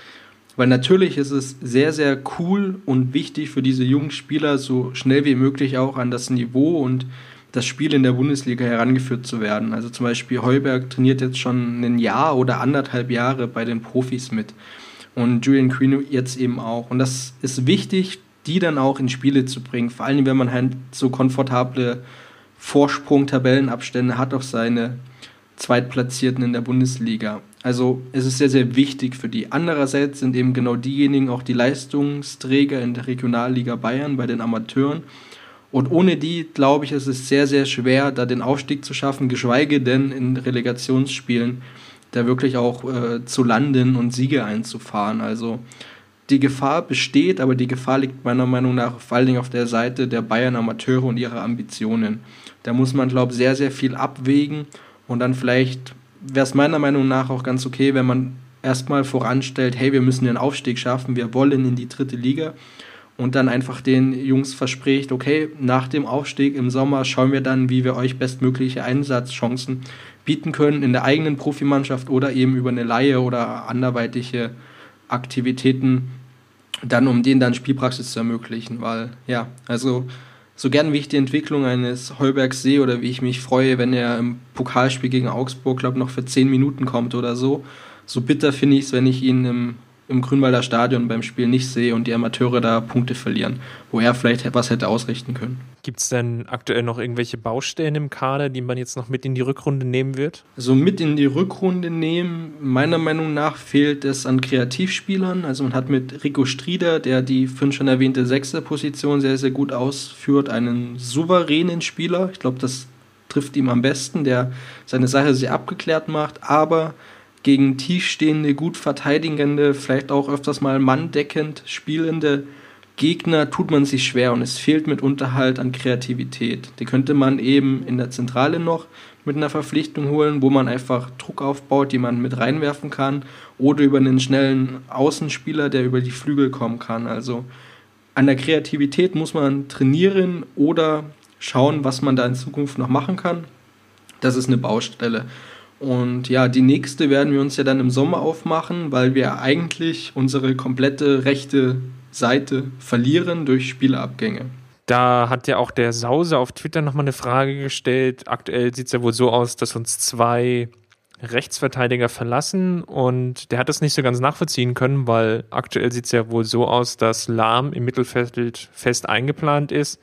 S2: Weil natürlich ist es sehr, sehr cool und wichtig für diese jungen Spieler, so schnell wie möglich auch an das Niveau und das Spiel in der Bundesliga herangeführt zu werden. Also zum Beispiel Heuberg trainiert jetzt schon ein Jahr oder anderthalb Jahre bei den Profis mit. Und Julian Queen jetzt eben auch. Und das ist wichtig, die dann auch in Spiele zu bringen. Vor allem, wenn man halt so komfortable Vorsprung-Tabellenabstände hat auf seine Zweitplatzierten in der Bundesliga. Also es ist sehr, sehr wichtig für die. Andererseits sind eben genau diejenigen auch die Leistungsträger in der Regionalliga Bayern bei den Amateuren. Und ohne die, glaube ich, ist es sehr, sehr schwer, da den Aufstieg zu schaffen, geschweige denn in Relegationsspielen da wirklich auch äh, zu landen und Siege einzufahren. Also die Gefahr besteht, aber die Gefahr liegt meiner Meinung nach vor allen Dingen auf der Seite der Bayern Amateure und ihrer Ambitionen. Da muss man, glaube ich, sehr, sehr viel abwägen und dann vielleicht wäre es meiner Meinung nach auch ganz okay, wenn man erstmal voranstellt, hey, wir müssen den Aufstieg schaffen, wir wollen in die dritte Liga. Und dann einfach den Jungs verspricht, okay, nach dem Aufstieg im Sommer schauen wir dann, wie wir euch bestmögliche Einsatzchancen bieten können in der eigenen Profimannschaft oder eben über eine Laie oder anderweitige Aktivitäten, dann um denen dann Spielpraxis zu ermöglichen, weil ja, also so gern wie ich die Entwicklung eines Heubergs sehe oder wie ich mich freue, wenn er im Pokalspiel gegen Augsburg, glaube noch für 10 Minuten kommt oder so, so bitter finde ich es, wenn ich ihn im im Grünwalder Stadion beim Spiel nicht sehe und die Amateure da Punkte verlieren, wo er vielleicht etwas hätte ausrichten können.
S1: Gibt es denn aktuell noch irgendwelche Baustellen im Kader, die man jetzt noch mit in die Rückrunde nehmen wird?
S2: Also mit in die Rückrunde nehmen, meiner Meinung nach fehlt es an Kreativspielern. Also man hat mit Rico Strieder, der die fünf schon erwähnte sechste Position sehr, sehr gut ausführt, einen souveränen Spieler. Ich glaube, das trifft ihm am besten, der seine Sache sehr abgeklärt macht, aber gegen tiefstehende, gut verteidigende, vielleicht auch öfters mal manndeckend spielende Gegner tut man sich schwer und es fehlt mitunter halt an Kreativität. Die könnte man eben in der Zentrale noch mit einer Verpflichtung holen, wo man einfach Druck aufbaut, die man mit reinwerfen kann oder über einen schnellen Außenspieler, der über die Flügel kommen kann. Also an der Kreativität muss man trainieren oder schauen, was man da in Zukunft noch machen kann. Das ist eine Baustelle. Und ja, die nächste werden wir uns ja dann im Sommer aufmachen, weil wir eigentlich unsere komplette rechte Seite verlieren durch Spielabgänge.
S1: Da hat ja auch der Sause auf Twitter nochmal eine Frage gestellt. Aktuell sieht es ja wohl so aus, dass uns zwei Rechtsverteidiger verlassen und der hat das nicht so ganz nachvollziehen können, weil aktuell sieht es ja wohl so aus, dass Lahm im Mittelfeld fest eingeplant ist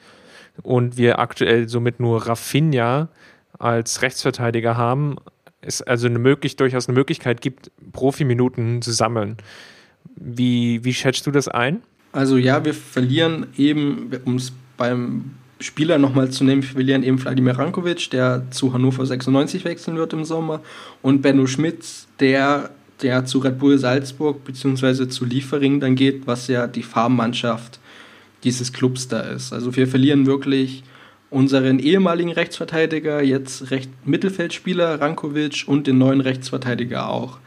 S1: und wir aktuell somit nur Rafinha als Rechtsverteidiger haben es also eine möglich, durchaus eine Möglichkeit gibt, Profiminuten zu sammeln. Wie, wie schätzt du das ein?
S2: Also ja, wir verlieren eben, um es beim Spieler nochmal zu nehmen, wir verlieren eben Vladimir Rankovic, der zu Hannover 96 wechseln wird im Sommer, und Benno Schmitz, der, der zu Red Bull Salzburg bzw. zu Liefering dann geht, was ja die Farmmannschaft dieses Clubs da ist. Also wir verlieren wirklich unseren ehemaligen Rechtsverteidiger, jetzt Recht Mittelfeldspieler Rankovic und den neuen Rechtsverteidiger auch.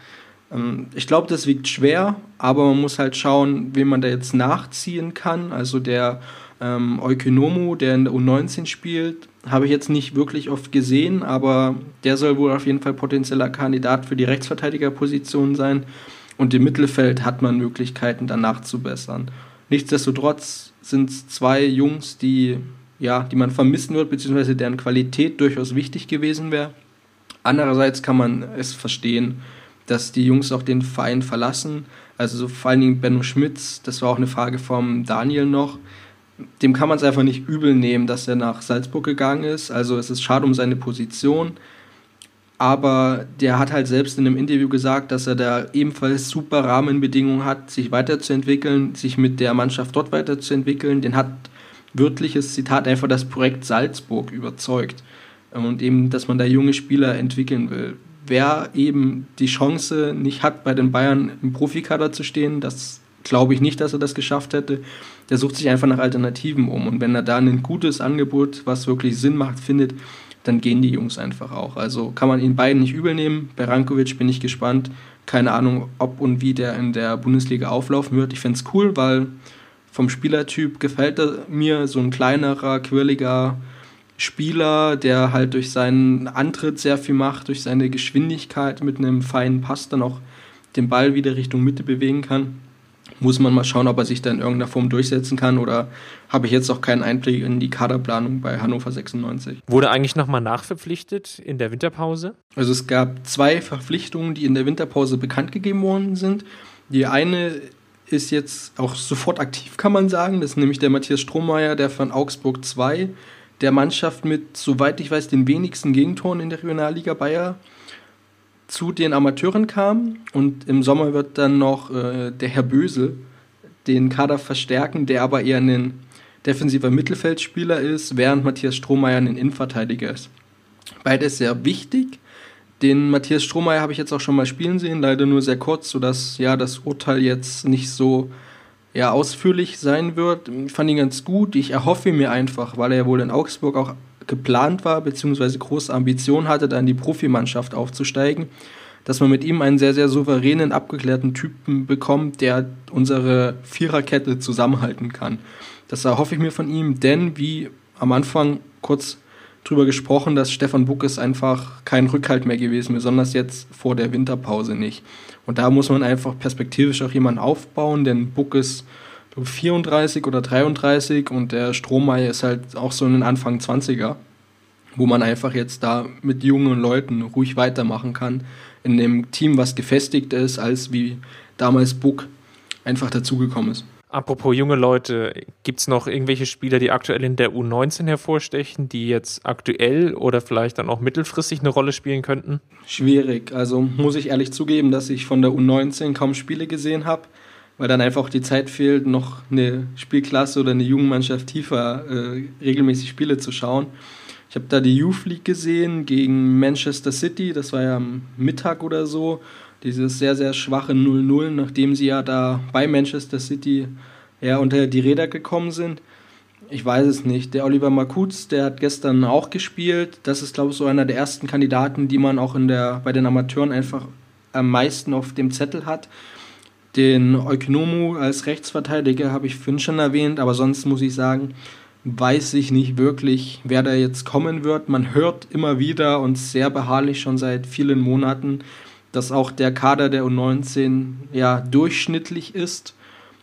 S2: Ähm, ich glaube, das wiegt schwer, aber man muss halt schauen, wen man da jetzt nachziehen kann. Also der ähm, Eukonomu, der in der U19 spielt, habe ich jetzt nicht wirklich oft gesehen, aber der soll wohl auf jeden Fall potenzieller Kandidat für die Rechtsverteidigerposition sein. Und im Mittelfeld hat man Möglichkeiten, danach zu bessern. Nichtsdestotrotz sind es zwei Jungs, die, ja, die man vermissen wird, beziehungsweise deren Qualität durchaus wichtig gewesen wäre. Andererseits kann man es verstehen, dass die Jungs auch den Verein verlassen. Also so vor allen Dingen Benno Schmitz, das war auch eine Frage vom Daniel noch. Dem kann man es einfach nicht übel nehmen, dass er nach Salzburg gegangen ist. Also es ist schade um seine Position. Aber der hat halt selbst in einem Interview gesagt, dass er da ebenfalls super Rahmenbedingungen hat, sich weiterzuentwickeln, sich mit der Mannschaft dort weiterzuentwickeln. Den hat wörtliches Zitat einfach das Projekt Salzburg überzeugt. Und eben, dass man da junge Spieler entwickeln will wer eben die Chance nicht hat, bei den Bayern im Profikader zu stehen, das glaube ich nicht, dass er das geschafft hätte. Der sucht sich einfach nach Alternativen um. Und wenn er da ein gutes Angebot, was wirklich Sinn macht, findet, dann gehen die Jungs einfach auch. Also kann man ihn beiden nicht übel nehmen. Bei Rankovic bin ich gespannt. Keine Ahnung, ob und wie der in der Bundesliga auflaufen wird. Ich finde es cool, weil vom Spielertyp gefällt er mir so ein kleinerer, quirliger, Spieler, der halt durch seinen Antritt sehr viel macht, durch seine Geschwindigkeit mit einem feinen Pass dann auch den Ball wieder Richtung Mitte bewegen kann. Muss man mal schauen, ob er sich da in irgendeiner Form durchsetzen kann oder habe ich jetzt auch keinen Einblick in die Kaderplanung bei Hannover 96.
S1: Wurde eigentlich nochmal nachverpflichtet in der Winterpause?
S2: Also es gab zwei Verpflichtungen, die in der Winterpause bekannt gegeben worden sind. Die eine ist jetzt auch sofort aktiv, kann man sagen. Das ist nämlich der Matthias Strohmeier, der von Augsburg 2 der Mannschaft mit, soweit ich weiß, den wenigsten Gegentoren in der Regionalliga Bayer zu den Amateuren kam. Und im Sommer wird dann noch äh, der Herr Bösel den Kader verstärken, der aber eher ein defensiver Mittelfeldspieler ist, während Matthias Strohmeier ein Innenverteidiger ist. Beides sehr wichtig. Den Matthias Strohmeier habe ich jetzt auch schon mal spielen sehen, leider nur sehr kurz, sodass ja das Urteil jetzt nicht so ja, ausführlich sein wird. Ich fand ihn ganz gut. Ich erhoffe mir einfach, weil er ja wohl in Augsburg auch geplant war, beziehungsweise große Ambitionen hatte, da in die Profimannschaft aufzusteigen, dass man mit ihm einen sehr, sehr souveränen, abgeklärten Typen bekommt, der unsere Viererkette zusammenhalten kann. Das erhoffe ich mir von ihm, denn wie am Anfang kurz drüber gesprochen, dass Stefan Buck ist einfach kein Rückhalt mehr gewesen, besonders jetzt vor der Winterpause nicht. Und da muss man einfach perspektivisch auch jemanden aufbauen, denn Buck ist 34 oder 33 und der Strohmeier ist halt auch so ein Anfang 20er, wo man einfach jetzt da mit jungen Leuten ruhig weitermachen kann, in dem Team, was gefestigt ist, als wie damals Buck einfach dazugekommen ist.
S1: Apropos junge Leute, gibt es noch irgendwelche Spieler, die aktuell in der U19 hervorstechen, die jetzt aktuell oder vielleicht dann auch mittelfristig eine Rolle spielen könnten?
S2: Schwierig. Also muss ich ehrlich zugeben, dass ich von der U19 kaum Spiele gesehen habe, weil dann einfach die Zeit fehlt, noch eine Spielklasse oder eine Jugendmannschaft tiefer äh, regelmäßig Spiele zu schauen. Ich habe da die Youth League gesehen gegen Manchester City, das war ja am Mittag oder so dieses sehr, sehr schwache 0-0, nachdem sie ja da bei Manchester City ja, unter die Räder gekommen sind. Ich weiß es nicht. Der Oliver Makutz, der hat gestern auch gespielt. Das ist, glaube ich, so einer der ersten Kandidaten, die man auch in der, bei den Amateuren einfach am meisten auf dem Zettel hat. Den Euknomu als Rechtsverteidiger habe ich vorhin schon erwähnt, aber sonst muss ich sagen, weiß ich nicht wirklich, wer da jetzt kommen wird. Man hört immer wieder und sehr beharrlich schon seit vielen Monaten, dass auch der Kader der U19 ja durchschnittlich ist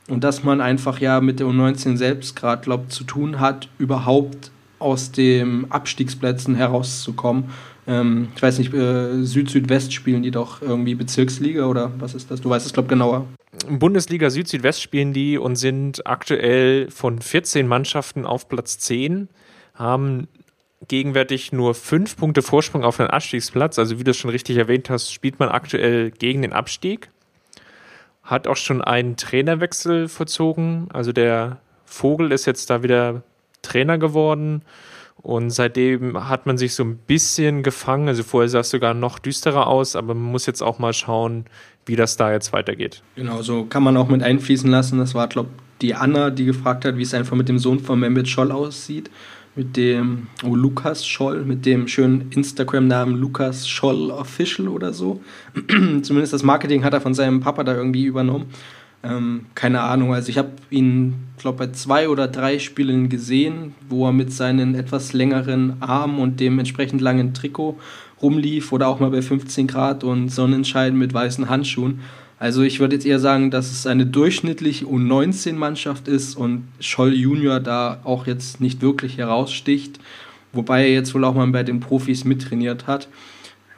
S2: und dass man einfach ja mit der U19 selbst gerade, glaube zu tun hat, überhaupt aus den Abstiegsplätzen herauszukommen. Ähm, ich weiß nicht, äh, Süd-Südwest spielen die doch irgendwie Bezirksliga oder was ist das? Du weißt es, glaube ich, genauer.
S1: Bundesliga Süd-Südwest spielen die und sind aktuell von 14 Mannschaften auf Platz 10, haben gegenwärtig nur fünf Punkte Vorsprung auf den Abstiegsplatz. Also wie du es schon richtig erwähnt hast, spielt man aktuell gegen den Abstieg. Hat auch schon einen Trainerwechsel vollzogen. Also der Vogel ist jetzt da wieder Trainer geworden. Und seitdem hat man sich so ein bisschen gefangen. Also vorher sah es sogar noch düsterer aus, aber man muss jetzt auch mal schauen, wie das da jetzt weitergeht.
S2: Genau, so kann man auch mit einfließen lassen. Das war, glaube ich, die Anna, die gefragt hat, wie es einfach mit dem Sohn von Mehmet Scholl aussieht. Mit dem oh, Lukas Scholl, mit dem schönen Instagram-Namen Lukas Scholl Official oder so. Zumindest das Marketing hat er von seinem Papa da irgendwie übernommen. Ähm, keine Ahnung, also ich habe ihn, glaube bei zwei oder drei Spielen gesehen, wo er mit seinen etwas längeren Armen und dem entsprechend langen Trikot rumlief oder auch mal bei 15 Grad und Sonnenschein mit weißen Handschuhen. Also ich würde jetzt eher sagen, dass es eine durchschnittliche U19-Mannschaft ist und Scholl Junior da auch jetzt nicht wirklich heraussticht, wobei er jetzt wohl auch mal bei den Profis mittrainiert hat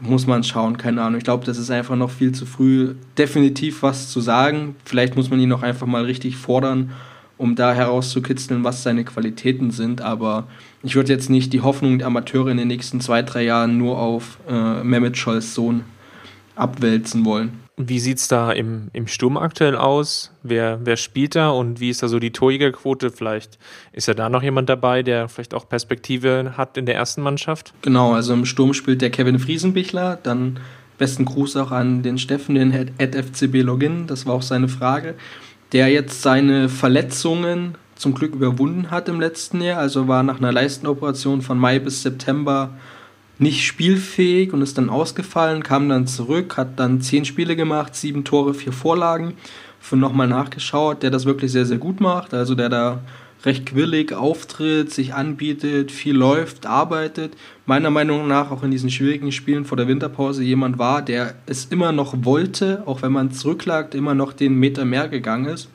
S2: muss man schauen, keine Ahnung. Ich glaube, das ist einfach noch viel zu früh, definitiv was zu sagen. Vielleicht muss man ihn noch einfach mal richtig fordern, um da herauszukitzeln, was seine Qualitäten sind. Aber ich würde jetzt nicht die Hoffnung der Amateure in den nächsten zwei, drei Jahren nur auf äh, Mehmet Scholz Sohn abwälzen wollen.
S1: Wie sieht es da im, im Sturm aktuell aus? Wer, wer spielt da und wie ist da so die Torjägerquote? Vielleicht ist ja da noch jemand dabei, der vielleicht auch Perspektive hat in der ersten Mannschaft?
S2: Genau, also im Sturm spielt der Kevin Friesenbichler. Dann besten Gruß auch an den Steffen, den at FCB Login. Das war auch seine Frage. Der jetzt seine Verletzungen zum Glück überwunden hat im letzten Jahr. Also war nach einer Leistenoperation von Mai bis September nicht spielfähig und ist dann ausgefallen, kam dann zurück, hat dann zehn Spiele gemacht, sieben Tore, vier Vorlagen. Für nochmal nachgeschaut, der das wirklich sehr, sehr gut macht. Also der da recht quirlig auftritt, sich anbietet, viel läuft, arbeitet. Meiner Meinung nach auch in diesen schwierigen Spielen vor der Winterpause jemand war, der es immer noch wollte, auch wenn man zurücklag, immer noch den Meter mehr gegangen ist.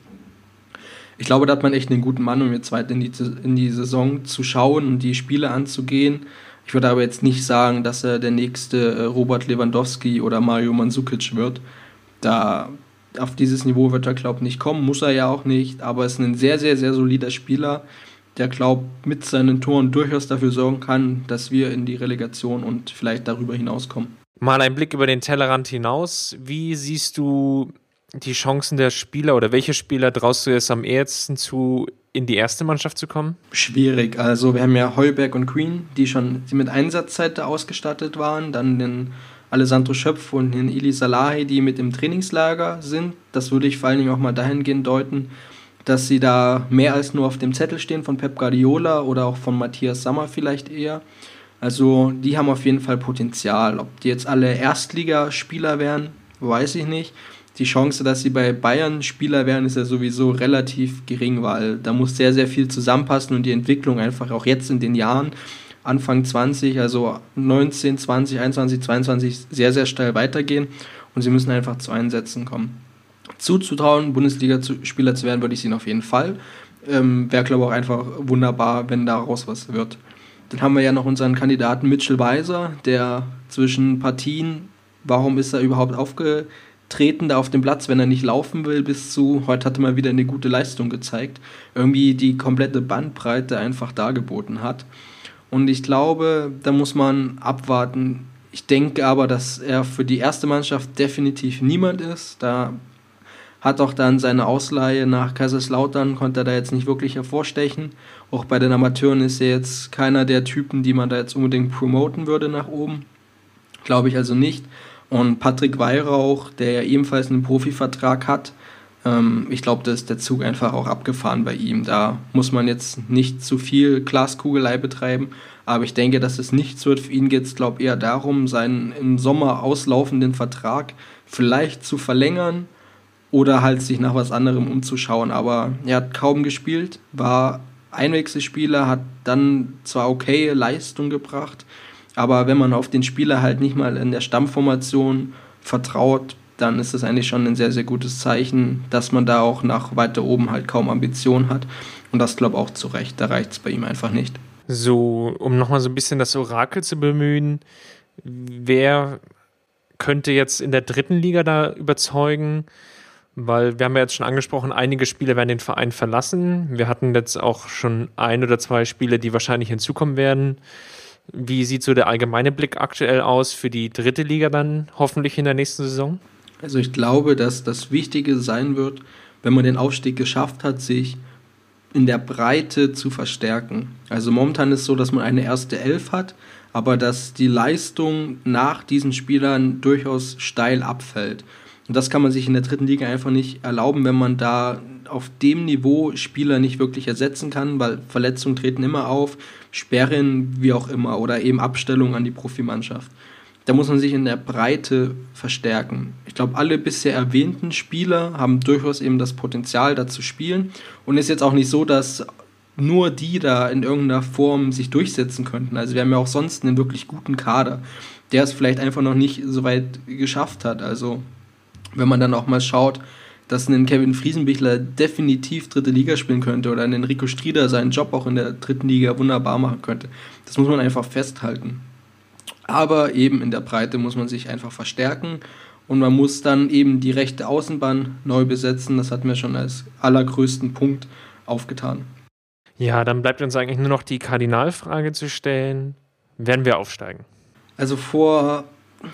S2: Ich glaube, da hat man echt einen guten Mann, um jetzt weiter in die, in die Saison zu schauen und die Spiele anzugehen. Ich würde aber jetzt nicht sagen, dass er der nächste äh, Robert Lewandowski oder Mario Mandzukic wird. Da auf dieses Niveau wird er, glaube ich, nicht kommen, muss er ja auch nicht, aber ist ein sehr, sehr, sehr solider Spieler, der, glaube mit seinen Toren durchaus dafür sorgen kann, dass wir in die Relegation und vielleicht darüber hinauskommen.
S1: Mal ein Blick über den Tellerrand hinaus. Wie siehst du die Chancen der Spieler oder welche Spieler traust du es am ehesten zu, in die erste Mannschaft zu kommen?
S2: Schwierig. Also wir haben ja Heuberg und Queen, die schon mit Einsatzzeit ausgestattet waren. Dann den Alessandro Schöpf und den Ili Salahi, die mit im Trainingslager sind. Das würde ich vor allen Dingen auch mal dahingehend deuten, dass sie da mehr als nur auf dem Zettel stehen von Pep Guardiola oder auch von Matthias Sammer vielleicht eher. Also die haben auf jeden Fall Potenzial. Ob die jetzt alle Erstligaspieler wären, weiß ich nicht die Chance, dass sie bei Bayern Spieler werden, ist ja sowieso relativ gering, weil da muss sehr, sehr viel zusammenpassen und die Entwicklung einfach auch jetzt in den Jahren, Anfang 20, also 19, 20, 21, 22, sehr, sehr steil weitergehen und sie müssen einfach zu Einsätzen kommen. Zuzutrauen, Bundesliga-Spieler zu werden, würde ich ihnen auf jeden Fall. Ähm, Wäre, glaube ich, auch einfach wunderbar, wenn daraus was wird. Dann haben wir ja noch unseren Kandidaten Mitchell Weiser, der zwischen Partien, warum ist er überhaupt aufge treten da auf dem Platz, wenn er nicht laufen will, bis zu, heute hatte mal wieder eine gute Leistung gezeigt, irgendwie die komplette Bandbreite einfach dargeboten hat. Und ich glaube, da muss man abwarten. Ich denke aber, dass er für die erste Mannschaft definitiv niemand ist. Da hat auch dann seine Ausleihe nach Kaiserslautern, konnte er da jetzt nicht wirklich hervorstechen. Auch bei den Amateuren ist er jetzt keiner der Typen, die man da jetzt unbedingt promoten würde nach oben. Glaube ich also nicht. Und Patrick Weihrauch, der ja ebenfalls einen Profivertrag hat, ähm, ich glaube, da ist der Zug einfach auch abgefahren bei ihm. Da muss man jetzt nicht zu viel Glaskugelei betreiben, aber ich denke, dass es nichts wird. Für ihn geht es, glaube ich, eher darum, seinen im Sommer auslaufenden Vertrag vielleicht zu verlängern oder halt sich nach was anderem umzuschauen. Aber er hat kaum gespielt, war Einwechselspieler, hat dann zwar okay Leistung gebracht, aber wenn man auf den Spieler halt nicht mal in der Stammformation vertraut, dann ist das eigentlich schon ein sehr, sehr gutes Zeichen, dass man da auch nach weiter oben halt kaum Ambitionen hat. Und das glaube ich auch zu Recht. Da reicht es bei ihm einfach nicht.
S1: So, um nochmal so ein bisschen das Orakel zu bemühen, wer könnte jetzt in der dritten Liga da überzeugen? Weil wir haben ja jetzt schon angesprochen, einige Spieler werden den Verein verlassen. Wir hatten jetzt auch schon ein oder zwei Spiele, die wahrscheinlich hinzukommen werden. Wie sieht so der allgemeine Blick aktuell aus für die dritte Liga dann hoffentlich in der nächsten Saison?
S2: Also ich glaube, dass das Wichtige sein wird, wenn man den Aufstieg geschafft hat, sich in der Breite zu verstärken. Also momentan ist es so, dass man eine erste Elf hat, aber dass die Leistung nach diesen Spielern durchaus steil abfällt. Und das kann man sich in der dritten Liga einfach nicht erlauben, wenn man da auf dem Niveau Spieler nicht wirklich ersetzen kann, weil Verletzungen treten immer auf, Sperren, wie auch immer, oder eben Abstellung an die Profimannschaft. Da muss man sich in der Breite verstärken. Ich glaube, alle bisher erwähnten Spieler haben durchaus eben das Potenzial, da zu spielen. Und es ist jetzt auch nicht so, dass nur die da in irgendeiner Form sich durchsetzen könnten. Also wir haben ja auch sonst einen wirklich guten Kader, der es vielleicht einfach noch nicht so weit geschafft hat. Also wenn man dann auch mal schaut, dass ein Kevin Friesenbichler definitiv dritte Liga spielen könnte oder ein Rico Strieder seinen Job auch in der dritten Liga wunderbar machen könnte. Das muss man einfach festhalten. Aber eben in der Breite muss man sich einfach verstärken und man muss dann eben die rechte Außenbahn neu besetzen. Das hatten wir schon als allergrößten Punkt aufgetan.
S1: Ja, dann bleibt uns eigentlich nur noch die Kardinalfrage zu stellen. Werden wir aufsteigen?
S2: Also vor,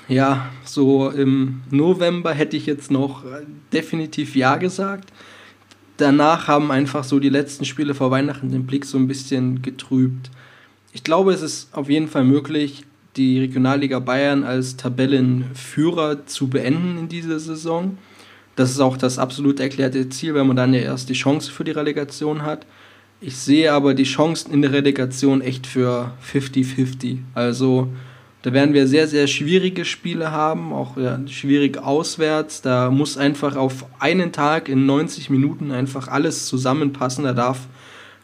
S2: ja, so im November hätte ich jetzt noch definitiv Ja gesagt. Danach haben einfach so die letzten Spiele vor Weihnachten den Blick so ein bisschen getrübt. Ich glaube, es ist auf jeden Fall möglich, die Regionalliga Bayern als Tabellenführer zu beenden in dieser Saison. Das ist auch das absolut erklärte Ziel, wenn man dann ja erst die Chance für die Relegation hat. Ich sehe aber die Chancen in der Relegation echt für 50-50. Also da werden wir sehr, sehr schwierige Spiele haben, auch ja, schwierig auswärts. Da muss einfach auf einen Tag in 90 Minuten einfach alles zusammenpassen. Da darf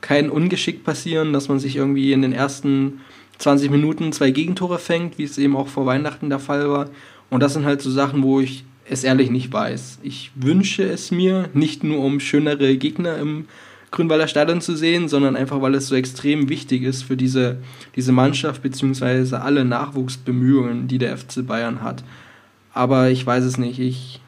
S2: kein Ungeschick passieren, dass man sich irgendwie in den ersten 20 Minuten zwei Gegentore fängt, wie es eben auch vor Weihnachten der Fall war. Und das sind halt so Sachen, wo ich es ehrlich nicht weiß. Ich wünsche es mir, nicht nur um schönere Gegner im Grünwalder Stadion zu sehen, sondern einfach, weil es so extrem wichtig ist für diese, diese Mannschaft bzw. alle Nachwuchsbemühungen, die der FC Bayern hat. Aber ich weiß es nicht. Ich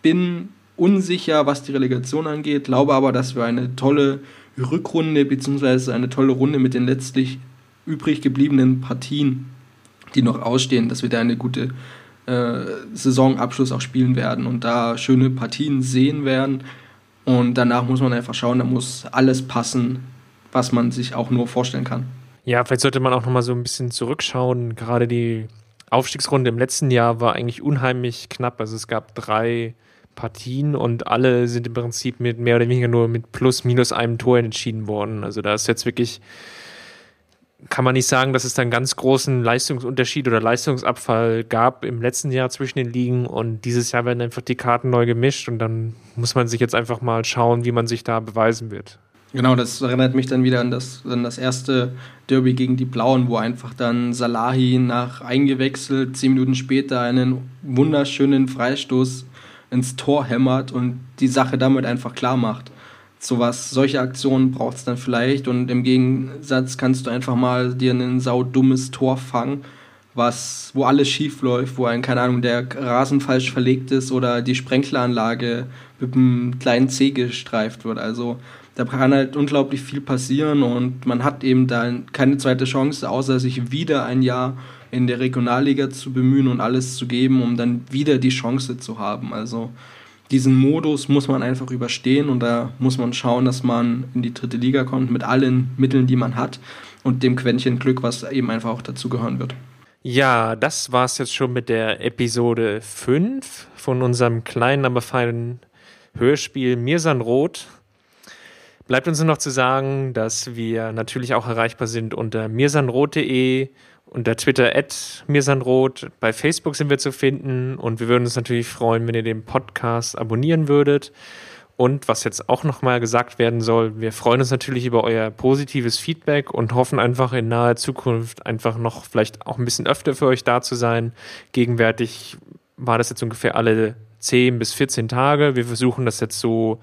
S2: bin unsicher, was die Relegation angeht, glaube aber, dass wir eine tolle Rückrunde bzw. eine tolle Runde mit den letztlich übrig gebliebenen Partien, die noch ausstehen, dass wir da eine gute äh, Saisonabschluss auch spielen werden und da schöne Partien sehen werden. Und danach muss man einfach schauen, da muss alles passen, was man sich auch nur vorstellen kann.
S1: Ja, vielleicht sollte man auch nochmal so ein bisschen zurückschauen. Gerade die Aufstiegsrunde im letzten Jahr war eigentlich unheimlich knapp. Also es gab drei Partien und alle sind im Prinzip mit mehr oder weniger nur mit plus minus einem Tor entschieden worden. Also da ist jetzt wirklich kann man nicht sagen, dass es da einen ganz großen Leistungsunterschied oder Leistungsabfall gab im letzten Jahr zwischen den Ligen und dieses Jahr werden einfach die Karten neu gemischt und dann muss man sich jetzt einfach mal schauen, wie man sich da beweisen wird.
S2: Genau, das erinnert mich dann wieder an das, an das erste Derby gegen die Blauen, wo einfach dann Salahi nach eingewechselt, zehn Minuten später einen wunderschönen Freistoß ins Tor hämmert und die Sache damit einfach klar macht sowas, solche Aktionen braucht es dann vielleicht und im Gegensatz kannst du einfach mal dir ein saudummes Tor fangen, was, wo alles schief läuft, wo ein, keine Ahnung, der Rasen falsch verlegt ist oder die Sprenkleranlage mit einem kleinen C gestreift wird. Also da kann halt unglaublich viel passieren und man hat eben da keine zweite Chance, außer sich wieder ein Jahr in der Regionalliga zu bemühen und alles zu geben, um dann wieder die Chance zu haben. Also diesen Modus muss man einfach überstehen und da muss man schauen, dass man in die dritte Liga kommt mit allen Mitteln, die man hat und dem Quäntchen Glück, was eben einfach auch dazugehören wird.
S1: Ja, das war es jetzt schon mit der Episode 5 von unserem kleinen, aber feinen Hörspiel Mirsan Roth. Bleibt uns nur noch zu sagen, dass wir natürlich auch erreichbar sind unter mirsanroth.de unter Twitter at mirsanroth. Bei Facebook sind wir zu finden und wir würden uns natürlich freuen, wenn ihr den Podcast abonnieren würdet. Und was jetzt auch nochmal gesagt werden soll, wir freuen uns natürlich über euer positives Feedback und hoffen einfach in naher Zukunft einfach noch vielleicht auch ein bisschen öfter für euch da zu sein. Gegenwärtig war das jetzt ungefähr alle 10 bis 14 Tage. Wir versuchen das jetzt so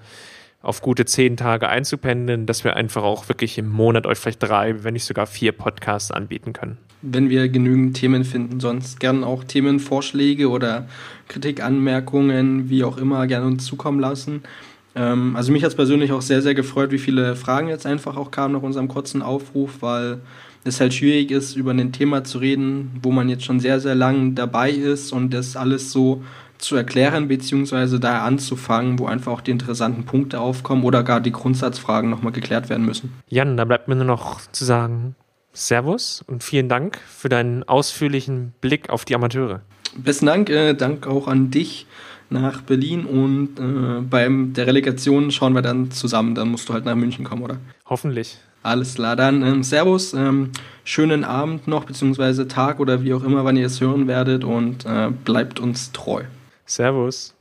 S1: auf gute 10 Tage einzupendeln, dass wir einfach auch wirklich im Monat euch vielleicht drei, wenn nicht sogar vier Podcasts anbieten können
S2: wenn wir genügend Themen finden. Sonst gerne auch Themenvorschläge oder Kritikanmerkungen, wie auch immer, gerne uns zukommen lassen. Ähm, also mich hat es persönlich auch sehr, sehr gefreut, wie viele Fragen jetzt einfach auch kamen nach unserem kurzen Aufruf, weil es halt schwierig ist, über ein Thema zu reden, wo man jetzt schon sehr, sehr lang dabei ist und das alles so zu erklären, beziehungsweise da anzufangen, wo einfach auch die interessanten Punkte aufkommen oder gar die Grundsatzfragen nochmal geklärt werden müssen.
S1: Jan, da bleibt mir nur noch zu sagen, Servus und vielen Dank für deinen ausführlichen Blick auf die Amateure.
S2: Besten Dank, äh, Dank auch an dich nach Berlin und äh, beim der Relegation schauen wir dann zusammen. Dann musst du halt nach München kommen, oder?
S1: Hoffentlich.
S2: Alles klar, dann ähm, Servus, ähm, schönen Abend noch, beziehungsweise Tag oder wie auch immer, wann ihr es hören werdet und äh, bleibt uns treu.
S1: Servus.